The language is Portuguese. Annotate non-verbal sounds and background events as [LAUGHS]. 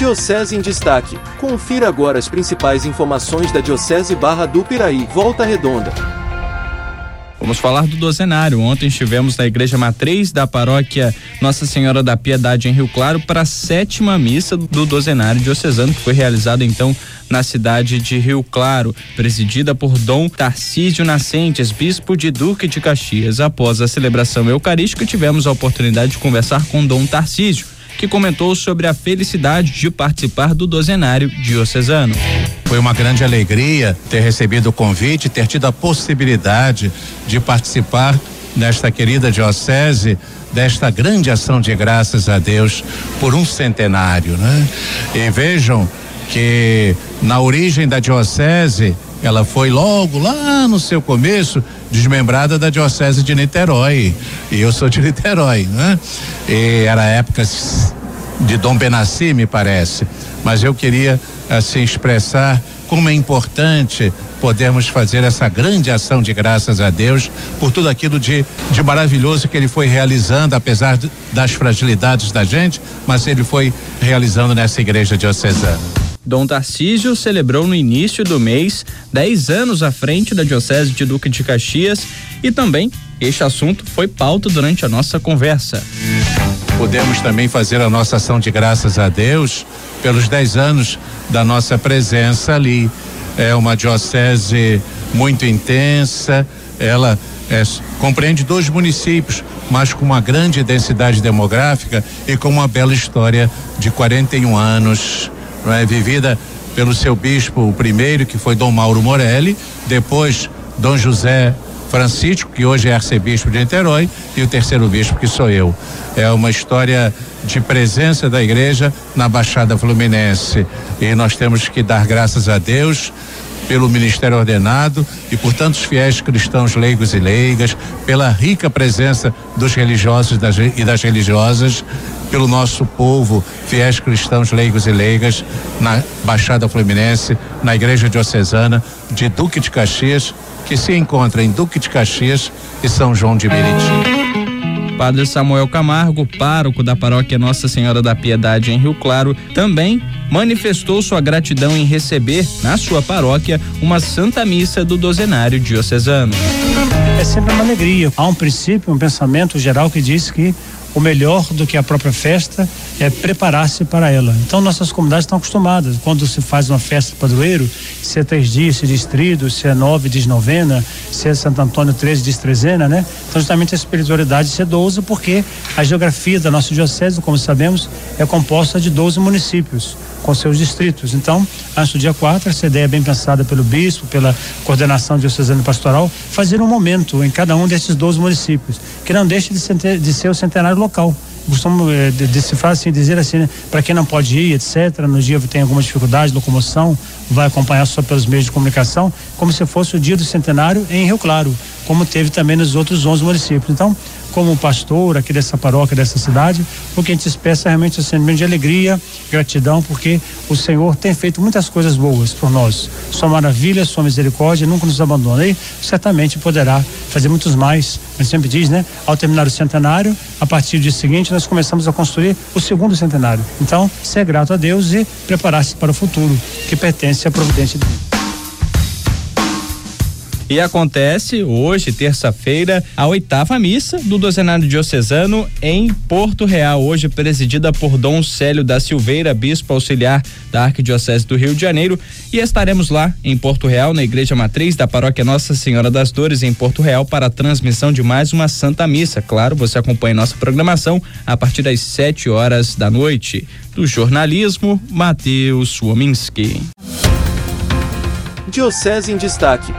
Diocese em Destaque. Confira agora as principais informações da Diocese Barra do Piraí, Volta Redonda. Vamos falar do dozenário. Ontem estivemos na igreja matriz da paróquia Nossa Senhora da Piedade em Rio Claro para a sétima missa do dozenário diocesano, que foi realizada então na cidade de Rio Claro, presidida por Dom Tarcísio Nascentes, bispo de Duque de Caxias. Após a celebração eucarística, tivemos a oportunidade de conversar com Dom Tarcísio que comentou sobre a felicidade de participar do dozenário diocesano. Foi uma grande alegria ter recebido o convite, ter tido a possibilidade de participar nesta querida diocese desta grande ação de graças a Deus por um centenário, né? E vejam que na origem da diocese ela foi logo lá no seu começo desmembrada da diocese de Niterói. E eu sou de [LAUGHS] Niterói, né? E era época de Dom Benassi, me parece. Mas eu queria assim expressar como é importante podermos fazer essa grande ação de graças a Deus por tudo aquilo de, de maravilhoso que ele foi realizando, apesar das fragilidades da gente, mas ele foi realizando nessa igreja diocesana. Dom Tarcísio celebrou no início do mês 10 anos à frente da Diocese de Duque de Caxias e também este assunto foi pauta durante a nossa conversa. Podemos também fazer a nossa ação de graças a Deus pelos 10 anos da nossa presença ali. É uma diocese muito intensa, ela é, compreende dois municípios, mas com uma grande densidade demográfica e com uma bela história de 41 anos não é, vivida pelo seu bispo, o primeiro, que foi Dom Mauro Morelli, depois Dom José Francisco, que hoje é arcebispo de Niterói, e o terceiro bispo, que sou eu. É uma história de presença da igreja na Baixada Fluminense. E nós temos que dar graças a Deus pelo ministério ordenado e por tantos fiéis cristãos leigos e leigas, pela rica presença dos religiosos e das religiosas, pelo nosso povo, fiéis cristãos leigos e leigas, na Baixada Fluminense, na Igreja Diocesana de Duque de Caxias, que se encontra em Duque de Caxias e São João de Meriti. Padre Samuel Camargo, pároco da paróquia Nossa Senhora da Piedade em Rio Claro, também manifestou sua gratidão em receber, na sua paróquia, uma Santa Missa do Dozenário Diocesano. É sempre uma alegria. Há um princípio, um pensamento geral que diz que o melhor do que a própria festa é preparar-se para ela. Então nossas comunidades estão acostumadas. Quando se faz uma festa padroeiro, se é três dias, se diz trido, se é nove, diz novena, se é Santo Antônio, treze, diz trezena, né? Então justamente a espiritualidade se é doze, porque a geografia da nossa diocese, como sabemos, é composta de doze municípios com seus distritos. Então, antes do dia 4, essa ideia é bem pensada pelo bispo, pela coordenação diocesana pastoral, fazer um momento em cada um desses 12 municípios, que não deixe de de ser o centenário local costumo eh, decifrar assim, dizer assim, né? para quem não pode ir, etc., no dia tem alguma dificuldade de locomoção, vai acompanhar só pelos meios de comunicação, como se fosse o dia do centenário em Rio Claro, como teve também nos outros 11 municípios. Então, como pastor aqui dessa paróquia, dessa cidade, o que a gente expressa é realmente um sentimento de alegria, gratidão, porque o Senhor tem feito muitas coisas boas por nós. Sua maravilha, sua misericórdia nunca nos abandona e certamente poderá fazer muitos mais. A gente sempre diz, né? Ao terminar o centenário, a partir do dia seguinte, nós começamos a construir o segundo centenário. Então, ser grato a Deus e preparar-se para o futuro, que pertence à providência de Deus. E acontece hoje, terça-feira, a oitava missa do Dozenário Diocesano em Porto Real, hoje presidida por Dom Célio da Silveira, bispo auxiliar da Arquidiocese do Rio de Janeiro, e estaremos lá em Porto Real, na Igreja Matriz da Paróquia Nossa Senhora das Dores, em Porto Real, para a transmissão de mais uma Santa Missa. Claro, você acompanha nossa programação a partir das 7 horas da noite. Do jornalismo, Matheus Wominski. Diocese em Destaque